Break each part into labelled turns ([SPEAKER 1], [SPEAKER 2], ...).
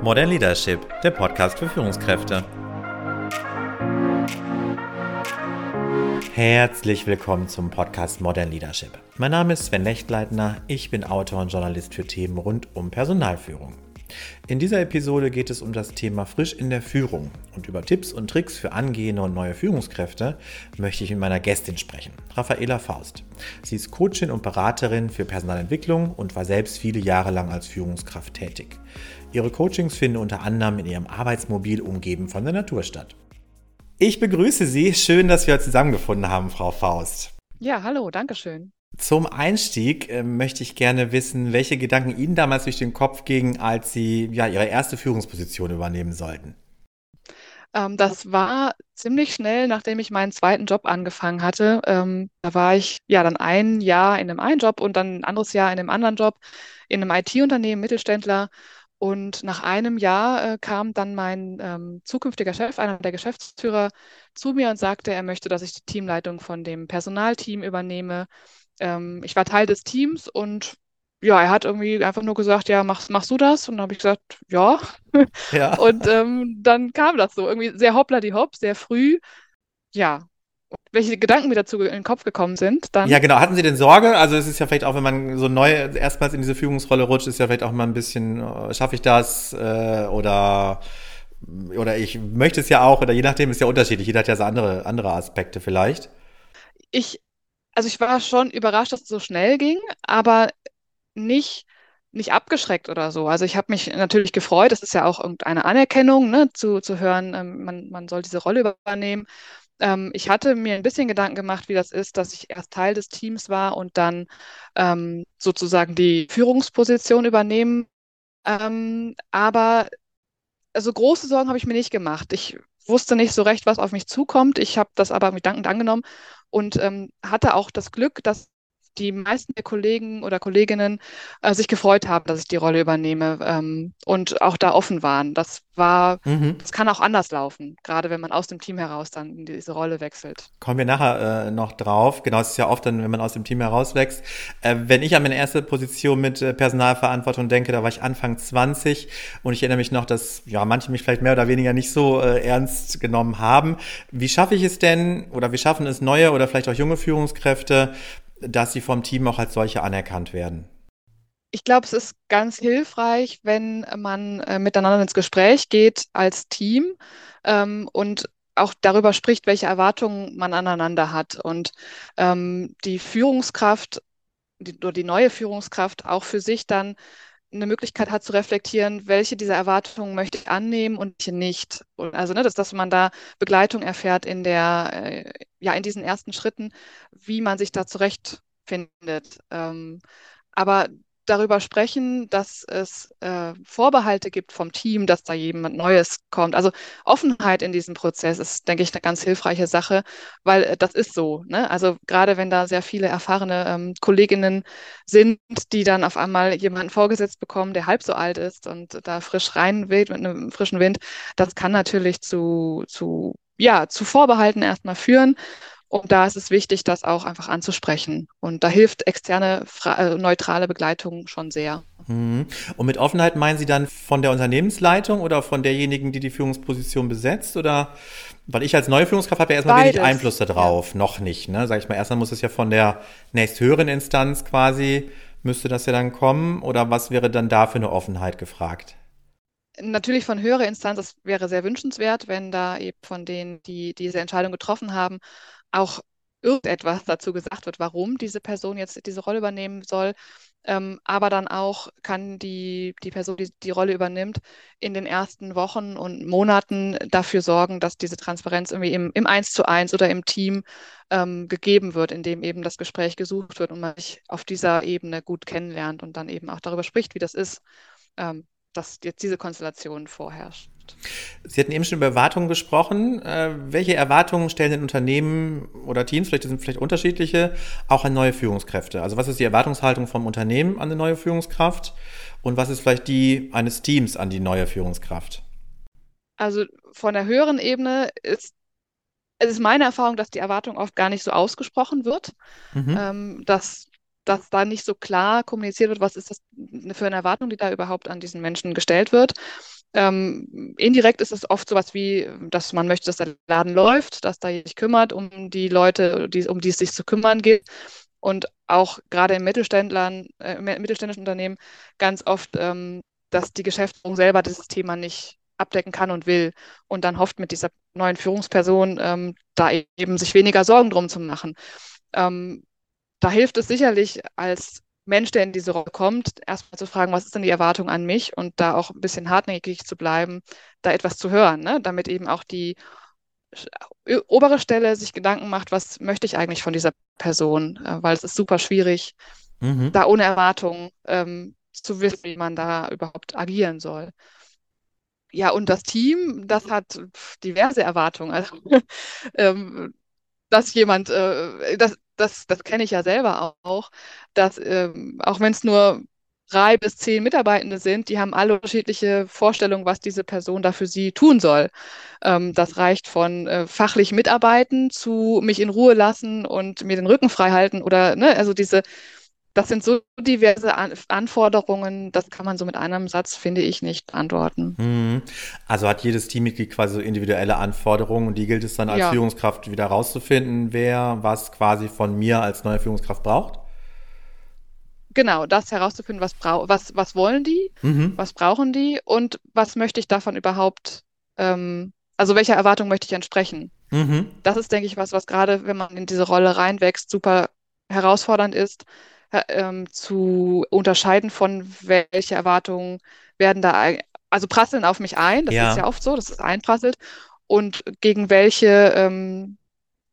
[SPEAKER 1] Modern Leadership, der Podcast für Führungskräfte. Herzlich willkommen zum Podcast Modern Leadership. Mein Name ist Sven Lechtleitner, ich bin Autor und Journalist für Themen rund um Personalführung. In dieser Episode geht es um das Thema Frisch in der Führung und über Tipps und Tricks für angehende und neue Führungskräfte möchte ich mit meiner Gästin sprechen, Raffaela Faust. Sie ist Coachin und Beraterin für Personalentwicklung und war selbst viele Jahre lang als Führungskraft tätig. Ihre Coachings finden unter anderem in ihrem Arbeitsmobil umgeben von der Natur statt. Ich begrüße Sie. Schön, dass wir zusammengefunden haben, Frau Faust.
[SPEAKER 2] Ja, hallo, danke schön.
[SPEAKER 1] Zum Einstieg äh, möchte ich gerne wissen, welche Gedanken Ihnen damals durch den Kopf gingen, als Sie ja Ihre erste Führungsposition übernehmen sollten.
[SPEAKER 2] Ähm, das war ziemlich schnell, nachdem ich meinen zweiten Job angefangen hatte. Ähm, da war ich ja dann ein Jahr in einem einen Job und dann ein anderes Jahr in einem anderen Job in einem IT-Unternehmen, Mittelständler und nach einem Jahr äh, kam dann mein ähm, zukünftiger Chef, einer der Geschäftsführer, zu mir und sagte, er möchte, dass ich die Teamleitung von dem Personalteam übernehme. Ähm, ich war Teil des Teams und ja, er hat irgendwie einfach nur gesagt, ja, machst, machst du das? Und dann habe ich gesagt, ja. ja. Und ähm, dann kam das so, irgendwie sehr hoppla die hopp, sehr früh. Ja, welche Gedanken mir dazu in den Kopf gekommen sind.
[SPEAKER 1] Dann ja, genau. Hatten Sie denn Sorge? Also es ist ja vielleicht auch, wenn man so neu erstmals in diese Führungsrolle rutscht, ist ja vielleicht auch mal ein bisschen, äh, schaffe ich das äh, oder oder ich möchte es ja auch oder je nachdem ist ja unterschiedlich. Jeder hat ja so andere andere Aspekte vielleicht.
[SPEAKER 2] Ich, also ich war schon überrascht, dass es so schnell ging, aber nicht nicht abgeschreckt oder so. Also ich habe mich natürlich gefreut, das ist ja auch irgendeine Anerkennung, ne, zu, zu hören, ähm, man, man soll diese Rolle übernehmen. Ähm, ich hatte mir ein bisschen Gedanken gemacht, wie das ist, dass ich erst Teil des Teams war und dann ähm, sozusagen die Führungsposition übernehmen. Ähm, aber also große Sorgen habe ich mir nicht gemacht. Ich wusste nicht so recht, was auf mich zukommt. Ich habe das aber mit dankend angenommen und ähm, hatte auch das Glück, dass die meisten der Kollegen oder Kolleginnen äh, sich gefreut haben, dass ich die Rolle übernehme ähm, und auch da offen waren. Das war, mhm. das kann auch anders laufen, gerade wenn man aus dem Team heraus dann in diese Rolle wechselt.
[SPEAKER 1] Kommen wir nachher äh, noch drauf. Genau, es ist ja oft dann, wenn man aus dem Team herauswächst. Äh, wenn ich an meine erste Position mit äh, Personalverantwortung denke, da war ich Anfang 20 und ich erinnere mich noch, dass ja manche mich vielleicht mehr oder weniger nicht so äh, ernst genommen haben. Wie schaffe ich es denn oder wie schaffen es neue oder vielleicht auch junge Führungskräfte, dass sie vom Team auch als solche anerkannt werden?
[SPEAKER 2] Ich glaube, es ist ganz hilfreich, wenn man äh, miteinander ins Gespräch geht als Team ähm, und auch darüber spricht, welche Erwartungen man aneinander hat. Und ähm, die Führungskraft die, die neue Führungskraft auch für sich dann eine Möglichkeit hat zu reflektieren, welche dieser Erwartungen möchte ich annehmen und welche nicht. Also, ne, dass, dass man da Begleitung erfährt in der, äh, ja, in diesen ersten Schritten, wie man sich da zurechtfindet. Ähm, aber darüber sprechen, dass es äh, Vorbehalte gibt vom Team, dass da jemand Neues kommt. Also Offenheit in diesem Prozess ist, denke ich, eine ganz hilfreiche Sache, weil äh, das ist so. Ne? Also gerade wenn da sehr viele erfahrene ähm, Kolleginnen sind, die dann auf einmal jemanden vorgesetzt bekommen, der halb so alt ist und da frisch rein weht mit einem frischen Wind, das kann natürlich zu, zu ja, zu Vorbehalten erstmal führen. Und da ist es wichtig, das auch einfach anzusprechen. Und da hilft externe, äh, neutrale Begleitung schon sehr.
[SPEAKER 1] Mhm. Und mit Offenheit meinen Sie dann von der Unternehmensleitung oder von derjenigen, die die Führungsposition besetzt? Oder weil ich als neue Führungskraft habe ja erstmal Beides. wenig Einfluss darauf, ja. noch nicht. Ne? Sag ich mal, erstmal muss es ja von der nächsthöheren Instanz quasi, müsste das ja dann kommen. Oder was wäre dann da für eine Offenheit gefragt?
[SPEAKER 2] Natürlich von höherer Instanz, das wäre sehr wünschenswert, wenn da eben von denen, die diese Entscheidung getroffen haben, auch irgendetwas dazu gesagt wird, warum diese Person jetzt diese Rolle übernehmen soll. Ähm, aber dann auch kann die, die Person, die die Rolle übernimmt, in den ersten Wochen und Monaten dafür sorgen, dass diese Transparenz irgendwie im, im Eins zu eins oder im Team ähm, gegeben wird, indem eben das Gespräch gesucht wird und man sich auf dieser Ebene gut kennenlernt und dann eben auch darüber spricht, wie das ist, ähm, dass jetzt diese Konstellation vorherrscht.
[SPEAKER 1] Sie hatten eben schon über Erwartungen gesprochen. Äh, welche Erwartungen stellen denn Unternehmen oder Teams, vielleicht sind vielleicht unterschiedliche, auch an neue Führungskräfte? Also was ist die Erwartungshaltung vom Unternehmen an eine neue Führungskraft und was ist vielleicht die eines Teams an die neue Führungskraft?
[SPEAKER 2] Also von der höheren Ebene ist es ist meine Erfahrung, dass die Erwartung oft gar nicht so ausgesprochen wird, mhm. ähm, dass dass da nicht so klar kommuniziert wird, was ist das für eine Erwartung, die da überhaupt an diesen Menschen gestellt wird. Ähm, indirekt ist es oft sowas wie, dass man möchte, dass der Laden läuft, dass da sich kümmert um die Leute, die, um die es sich zu kümmern geht. Und auch gerade in Mittelständlern, äh, mittelständischen Unternehmen ganz oft, ähm, dass die Geschäftsführung selber dieses Thema nicht abdecken kann und will und dann hofft mit dieser neuen Führungsperson ähm, da eben sich weniger Sorgen drum zu machen. Ähm, da hilft es sicherlich als Mensch, der in diese Rolle kommt, erstmal zu fragen, was ist denn die Erwartung an mich und da auch ein bisschen hartnäckig zu bleiben, da etwas zu hören, ne? damit eben auch die obere Stelle sich Gedanken macht, was möchte ich eigentlich von dieser Person, äh, weil es ist super schwierig, mhm. da ohne Erwartung ähm, zu wissen, wie man da überhaupt agieren soll. Ja, und das Team, das hat diverse Erwartungen. Also, ähm, dass jemand, äh, das, das, das kenne ich ja selber auch, dass ähm, auch wenn es nur drei bis zehn Mitarbeitende sind, die haben alle unterschiedliche Vorstellungen, was diese Person da für sie tun soll. Ähm, das reicht von äh, fachlich mitarbeiten zu mich in Ruhe lassen und mir den Rücken frei halten oder, ne, also diese, das sind so diverse An Anforderungen, das kann man so mit einem Satz, finde ich, nicht beantworten.
[SPEAKER 1] Mhm. Also hat jedes Teammitglied quasi so individuelle Anforderungen und die gilt es dann als ja. Führungskraft wieder rauszufinden, wer was quasi von mir als neue Führungskraft braucht?
[SPEAKER 2] Genau, das herauszufinden, was, was, was wollen die, mhm. was brauchen die und was möchte ich davon überhaupt, ähm, also welcher Erwartung möchte ich entsprechen. Mhm. Das ist, denke ich, was, was gerade, wenn man in diese Rolle reinwächst, super herausfordernd ist, ähm, zu unterscheiden von welche Erwartungen werden da, also prasseln auf mich ein, das ja. ist ja oft so, dass es einprasselt, und gegen welche ähm,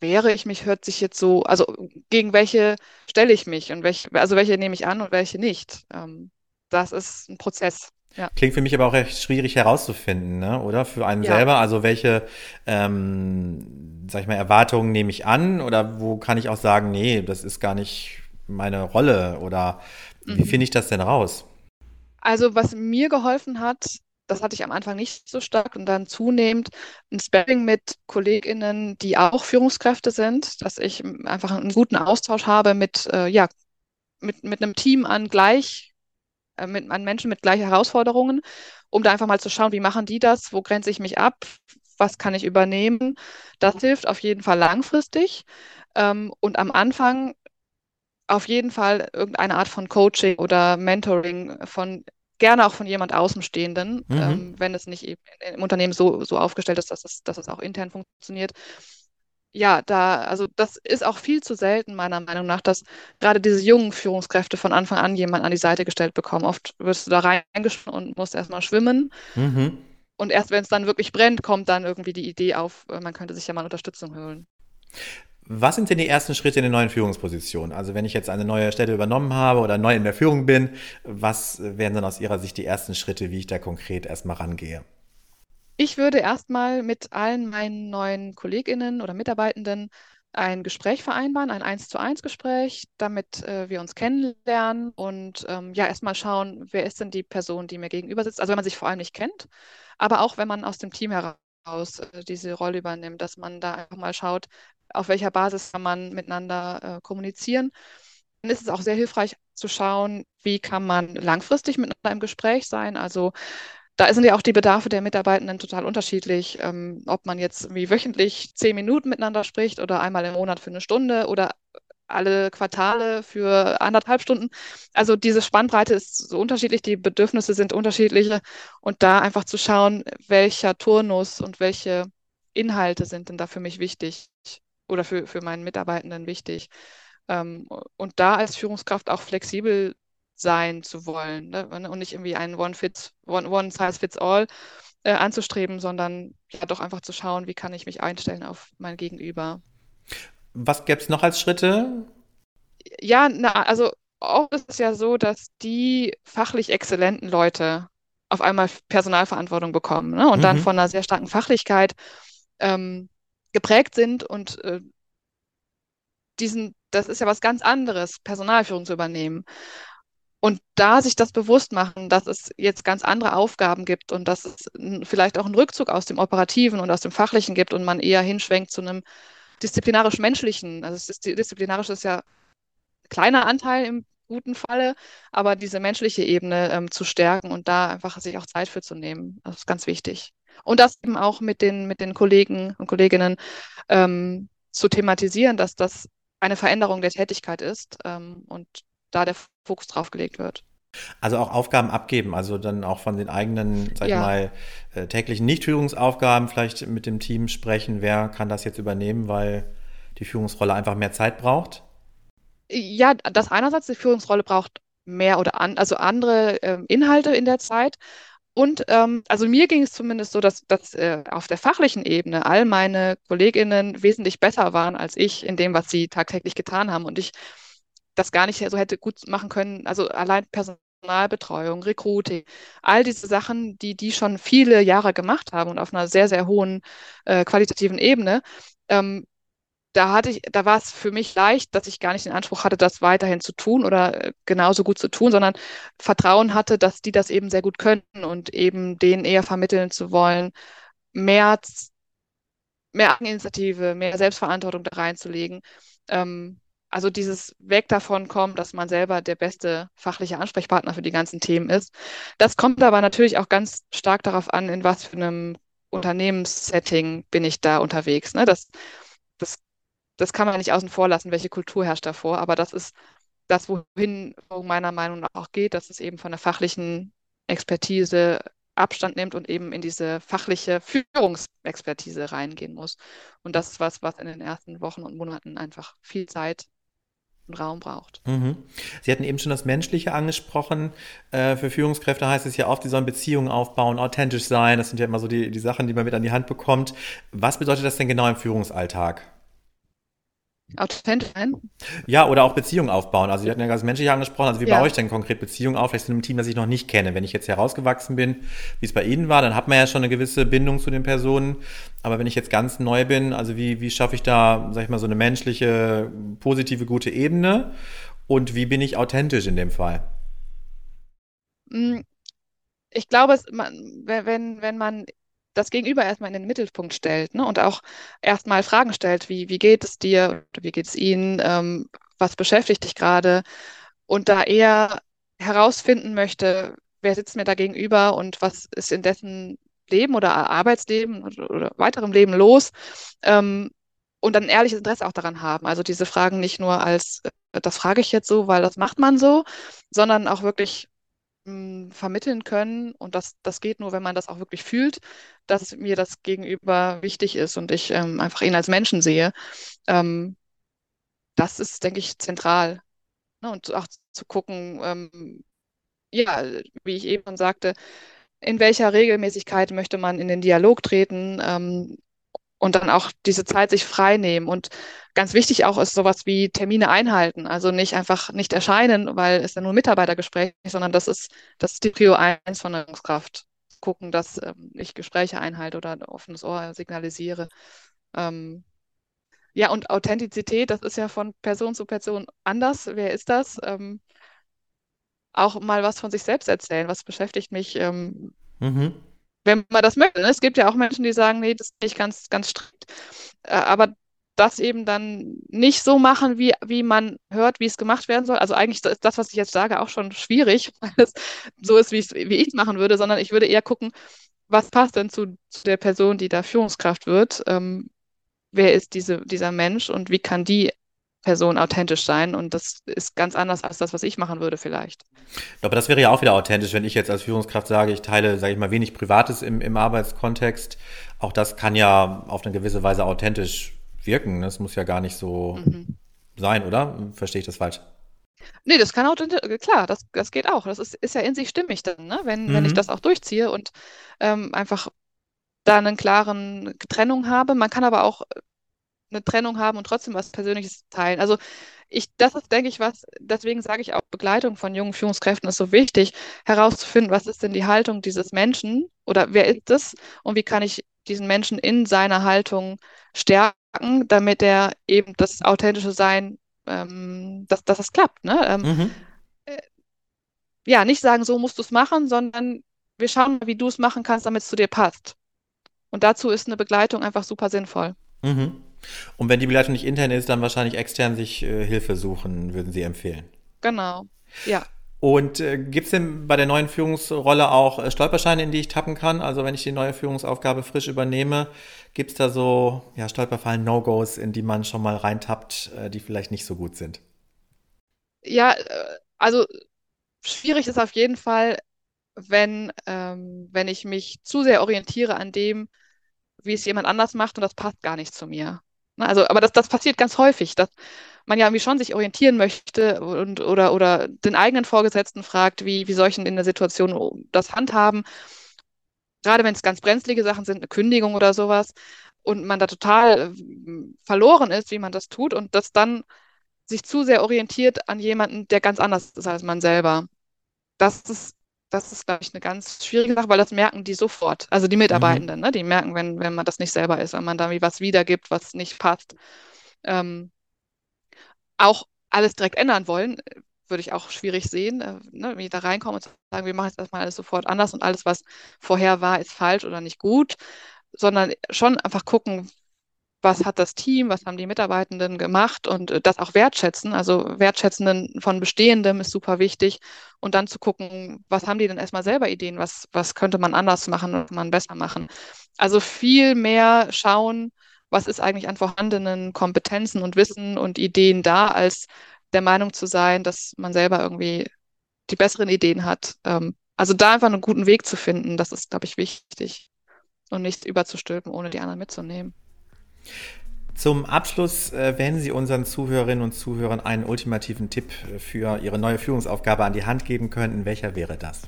[SPEAKER 2] wehre ich mich, hört sich jetzt so, also gegen welche stelle ich mich und welche, also welche nehme ich an und welche nicht. Ähm, das ist ein Prozess.
[SPEAKER 1] Ja. Klingt für mich aber auch recht schwierig herauszufinden, ne? oder? Für einen ja. selber. Also welche, ähm, sag ich mal, Erwartungen nehme ich an oder wo kann ich auch sagen, nee, das ist gar nicht meine Rolle oder wie mhm. finde ich das denn raus?
[SPEAKER 2] Also was mir geholfen hat, das hatte ich am Anfang nicht so stark und dann zunehmend ein Sparring mit KollegInnen, die auch Führungskräfte sind, dass ich einfach einen guten Austausch habe mit, äh, ja, mit, mit einem Team an gleich, äh, mit, an Menschen mit gleichen Herausforderungen, um da einfach mal zu schauen, wie machen die das, wo grenze ich mich ab, was kann ich übernehmen. Das hilft auf jeden Fall langfristig. Ähm, und am Anfang auf jeden Fall irgendeine Art von Coaching oder Mentoring von gerne auch von jemand Außenstehenden, mhm. ähm, wenn es nicht im Unternehmen so, so aufgestellt ist, dass es, dass es auch intern funktioniert. Ja, da, also das ist auch viel zu selten, meiner Meinung nach, dass gerade diese jungen Führungskräfte von Anfang an jemanden an die Seite gestellt bekommen. Oft wirst du da reingeschwommen und musst erstmal schwimmen. Mhm. Und erst wenn es dann wirklich brennt, kommt dann irgendwie die Idee auf, äh, man könnte sich ja mal Unterstützung holen.
[SPEAKER 1] Was sind denn die ersten Schritte in der neuen Führungsposition? Also wenn ich jetzt eine neue Stelle übernommen habe oder neu in der Führung bin, was wären dann aus Ihrer Sicht die ersten Schritte, wie ich da konkret erstmal rangehe?
[SPEAKER 2] Ich würde erstmal mit allen meinen neuen Kolleginnen oder Mitarbeitenden ein Gespräch vereinbaren, ein eins zu eins Gespräch, damit äh, wir uns kennenlernen und ähm, ja erstmal schauen, wer ist denn die Person, die mir gegenüber sitzt. Also wenn man sich vor allem nicht kennt, aber auch wenn man aus dem Team heraus äh, diese Rolle übernimmt, dass man da einfach mal schaut, auf welcher Basis kann man miteinander äh, kommunizieren. Dann ist es auch sehr hilfreich zu schauen, wie kann man langfristig miteinander im Gespräch sein. Also da sind ja auch die Bedarfe der Mitarbeitenden total unterschiedlich, ähm, ob man jetzt wie wöchentlich zehn Minuten miteinander spricht oder einmal im Monat für eine Stunde oder alle Quartale für anderthalb Stunden. Also diese Spannbreite ist so unterschiedlich, die Bedürfnisse sind unterschiedliche und da einfach zu schauen, welcher Turnus und welche Inhalte sind denn da für mich wichtig oder für, für meinen Mitarbeitenden wichtig. Ähm, und da als Führungskraft auch flexibel sein zu wollen ne? und nicht irgendwie ein One-Fit, One, One Size Fits All äh, anzustreben, sondern ja doch einfach zu schauen, wie kann ich mich einstellen auf mein Gegenüber.
[SPEAKER 1] Was gäbe es noch als Schritte?
[SPEAKER 2] Ja, na, also oft ist es ja so, dass die fachlich exzellenten Leute auf einmal Personalverantwortung bekommen ne? und mhm. dann von einer sehr starken Fachlichkeit ähm, geprägt sind und äh, diesen, das ist ja was ganz anderes, Personalführung zu übernehmen. Und da sich das bewusst machen, dass es jetzt ganz andere Aufgaben gibt und dass es vielleicht auch einen Rückzug aus dem Operativen und aus dem Fachlichen gibt und man eher hinschwenkt zu einem disziplinarisch-menschlichen, also disziplinarisch ist ja ein kleiner Anteil im guten Falle, aber diese menschliche Ebene ähm, zu stärken und da einfach sich auch Zeit für zu nehmen. Das ist ganz wichtig. Und das eben auch mit den, mit den Kollegen und Kolleginnen ähm, zu thematisieren, dass das eine Veränderung der Tätigkeit ist ähm, und da der Fokus drauf gelegt wird.
[SPEAKER 1] Also auch Aufgaben abgeben, also dann auch von den eigenen, sag ja. ich mal, äh, täglichen Nichtführungsaufgaben vielleicht mit dem Team sprechen, wer kann das jetzt übernehmen, weil die Führungsrolle einfach mehr Zeit braucht?
[SPEAKER 2] Ja, das einerseits, die Führungsrolle braucht mehr oder an, also andere äh, Inhalte in der Zeit. Und ähm, also mir ging es zumindest so, dass, dass äh, auf der fachlichen Ebene all meine KollegInnen wesentlich besser waren als ich in dem, was sie tagtäglich getan haben. Und ich das gar nicht so hätte gut machen können. Also allein Personalbetreuung, Recruiting, all diese Sachen, die die schon viele Jahre gemacht haben und auf einer sehr, sehr hohen äh, qualitativen Ebene. Ähm, da hatte ich, da war es für mich leicht, dass ich gar nicht den Anspruch hatte, das weiterhin zu tun oder äh, genauso gut zu tun, sondern Vertrauen hatte, dass die das eben sehr gut könnten und eben denen eher vermitteln zu wollen, mehr, mehr Eigeninitiative, mehr Selbstverantwortung da reinzulegen. Ähm, also dieses Weg davon kommt, dass man selber der beste fachliche Ansprechpartner für die ganzen Themen ist. Das kommt aber natürlich auch ganz stark darauf an, in was für einem Unternehmenssetting bin ich da unterwegs. Ne? Das, das, kann man nicht außen vor lassen, welche Kultur herrscht davor, aber das ist das, wohin wo meiner Meinung nach auch geht, dass es eben von der fachlichen Expertise Abstand nimmt und eben in diese fachliche Führungsexpertise reingehen muss. Und das ist was, was in den ersten Wochen und Monaten einfach viel Zeit Raum braucht.
[SPEAKER 1] Mhm. Sie hatten eben schon das Menschliche angesprochen. Äh, für Führungskräfte heißt es ja oft, die sollen Beziehungen aufbauen, authentisch sein. Das sind ja immer so die, die Sachen, die man mit an die Hand bekommt. Was bedeutet das denn genau im Führungsalltag?
[SPEAKER 2] Authentisch sein.
[SPEAKER 1] Ja, oder auch Beziehungen aufbauen. Also, Sie hatten ja ganz menschlich angesprochen. Also, wie ja. baue ich denn konkret Beziehungen auf? Vielleicht in einem Team, das ich noch nicht kenne. Wenn ich jetzt herausgewachsen bin, wie es bei Ihnen war, dann hat man ja schon eine gewisse Bindung zu den Personen. Aber wenn ich jetzt ganz neu bin, also wie, wie schaffe ich da, sag ich mal, so eine menschliche, positive, gute Ebene? Und wie bin ich authentisch in dem Fall?
[SPEAKER 2] Mm, ich glaube, wenn, wenn man das Gegenüber erstmal in den Mittelpunkt stellt ne? und auch erstmal Fragen stellt, wie, wie geht es dir wie geht es Ihnen, ähm, was beschäftigt dich gerade und da eher herausfinden möchte, wer sitzt mir da gegenüber und was ist in dessen Leben oder Arbeitsleben oder, oder weiterem Leben los ähm, und dann ein ehrliches Interesse auch daran haben. Also diese Fragen nicht nur als, äh, das frage ich jetzt so, weil das macht man so, sondern auch wirklich vermitteln können. Und das, das geht nur, wenn man das auch wirklich fühlt, dass mir das Gegenüber wichtig ist und ich ähm, einfach ihn als Menschen sehe. Ähm, das ist, denke ich, zentral. Ne? Und auch zu gucken, ähm, ja, wie ich eben sagte, in welcher Regelmäßigkeit möchte man in den Dialog treten? Ähm, und dann auch diese Zeit sich frei nehmen. Und ganz wichtig auch ist sowas wie Termine einhalten. Also nicht einfach nicht erscheinen, weil es ja nur Mitarbeitergespräch ist, sondern das ist, das ist die Prio 1 von der Führungskraft. Gucken, dass ähm, ich Gespräche einhalte oder ein offenes Ohr signalisiere. Ähm, ja, und Authentizität, das ist ja von Person zu Person anders. Wer ist das? Ähm, auch mal was von sich selbst erzählen. Was beschäftigt mich? Ähm, mhm wenn man das möchte. Ne? Es gibt ja auch Menschen, die sagen, nee, das ist nicht ganz, ganz strikt. Äh, aber das eben dann nicht so machen, wie, wie man hört, wie es gemacht werden soll. Also eigentlich ist das, was ich jetzt sage, auch schon schwierig, weil es so ist, wie ich es machen würde, sondern ich würde eher gucken, was passt denn zu, zu der Person, die da Führungskraft wird? Ähm, wer ist diese, dieser Mensch und wie kann die Person authentisch sein und das ist ganz anders als das, was ich machen würde vielleicht.
[SPEAKER 1] Aber das wäre ja auch wieder authentisch, wenn ich jetzt als Führungskraft sage, ich teile, sage ich mal, wenig Privates im, im Arbeitskontext. Auch das kann ja auf eine gewisse Weise authentisch wirken. Das muss ja gar nicht so mhm. sein, oder? Verstehe ich das falsch?
[SPEAKER 2] Nee, das kann authentisch, klar, das, das geht auch. Das ist, ist ja in sich stimmig dann, ne? wenn, mhm. wenn ich mhm. das auch durchziehe und ähm, einfach da einen klaren Trennung habe. Man kann aber auch eine Trennung haben und trotzdem was Persönliches teilen. Also ich, das ist, denke ich, was, deswegen sage ich auch, Begleitung von jungen Führungskräften ist so wichtig, herauszufinden, was ist denn die Haltung dieses Menschen oder wer ist es und wie kann ich diesen Menschen in seiner Haltung stärken, damit er eben das authentische Sein, ähm, dass, dass das klappt. Ne? Ähm, mhm. äh, ja, nicht sagen, so musst du es machen, sondern wir schauen, wie du es machen kannst, damit es zu dir passt. Und dazu ist eine Begleitung einfach super sinnvoll.
[SPEAKER 1] Mhm. Und wenn die Begleitung nicht intern ist, dann wahrscheinlich extern sich äh, Hilfe suchen, würden Sie empfehlen.
[SPEAKER 2] Genau. Ja.
[SPEAKER 1] Und äh, gibt es denn bei der neuen Führungsrolle auch äh, Stolpersteine, in die ich tappen kann? Also wenn ich die neue Führungsaufgabe frisch übernehme, gibt es da so ja, Stolperfallen, No-Gos, in die man schon mal reintappt, äh, die vielleicht nicht so gut sind?
[SPEAKER 2] Ja, äh, also schwierig ist auf jeden Fall, wenn, ähm, wenn ich mich zu sehr orientiere an dem, wie es jemand anders macht und das passt gar nicht zu mir. Ne, also, aber das, das passiert ganz häufig, dass man ja irgendwie schon sich orientieren möchte und, oder, oder den eigenen Vorgesetzten fragt, wie, wie soll ich denn in der Situation das handhaben? Gerade wenn es ganz brenzlige Sachen sind, eine Kündigung oder sowas, und man da total äh, verloren ist, wie man das tut, und das dann sich zu sehr orientiert an jemanden, der ganz anders ist als man selber. Das ist, das ist, glaube ich, eine ganz schwierige Sache, weil das merken die sofort. Also die Mitarbeitenden, mhm. ne? die merken, wenn, wenn man das nicht selber ist, wenn man da wie was wiedergibt, was nicht passt. Ähm, auch alles direkt ändern wollen, würde ich auch schwierig sehen, äh, ne? wie da reinkommen und sagen, wir machen jetzt erstmal alles sofort anders und alles, was vorher war, ist falsch oder nicht gut, sondern schon einfach gucken, was hat das Team, was haben die Mitarbeitenden gemacht und äh, das auch wertschätzen. Also wertschätzenden von Bestehendem ist super wichtig. Und dann zu gucken, was haben die denn erstmal selber Ideen, was, was könnte man anders machen und man besser machen. Also viel mehr schauen, was ist eigentlich an vorhandenen Kompetenzen und Wissen und Ideen da, als der Meinung zu sein, dass man selber irgendwie die besseren Ideen hat. Ähm, also da einfach einen guten Weg zu finden, das ist, glaube ich, wichtig. Und nicht überzustülpen, ohne die anderen mitzunehmen.
[SPEAKER 1] Zum Abschluss äh, werden Sie unseren Zuhörerinnen und Zuhörern einen ultimativen Tipp für Ihre neue Führungsaufgabe an die Hand geben könnten. Welcher wäre das?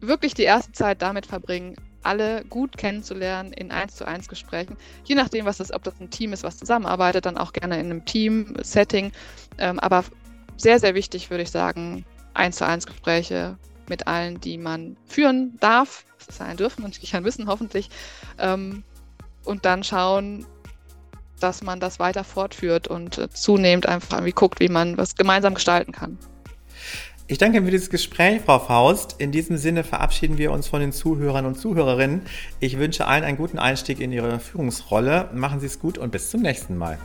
[SPEAKER 2] Wirklich die erste Zeit damit verbringen, alle gut kennenzulernen in eins zu eins Gesprächen. Je nachdem, was das, ob das ein Team ist, was zusammenarbeitet, dann auch gerne in einem Team-Setting. Ähm, aber sehr, sehr wichtig, würde ich sagen, eins zu eins Gespräche mit allen, die man führen darf. Das sein dürfen und ich kann wissen, hoffentlich. Ähm, und dann schauen, dass man das weiter fortführt und äh, zunehmend einfach irgendwie guckt, wie man was gemeinsam gestalten kann.
[SPEAKER 1] Ich danke für dieses Gespräch, Frau Faust. In diesem Sinne verabschieden wir uns von den Zuhörern und Zuhörerinnen. Ich wünsche allen einen guten Einstieg in Ihre Führungsrolle. Machen Sie es gut und bis zum nächsten Mal.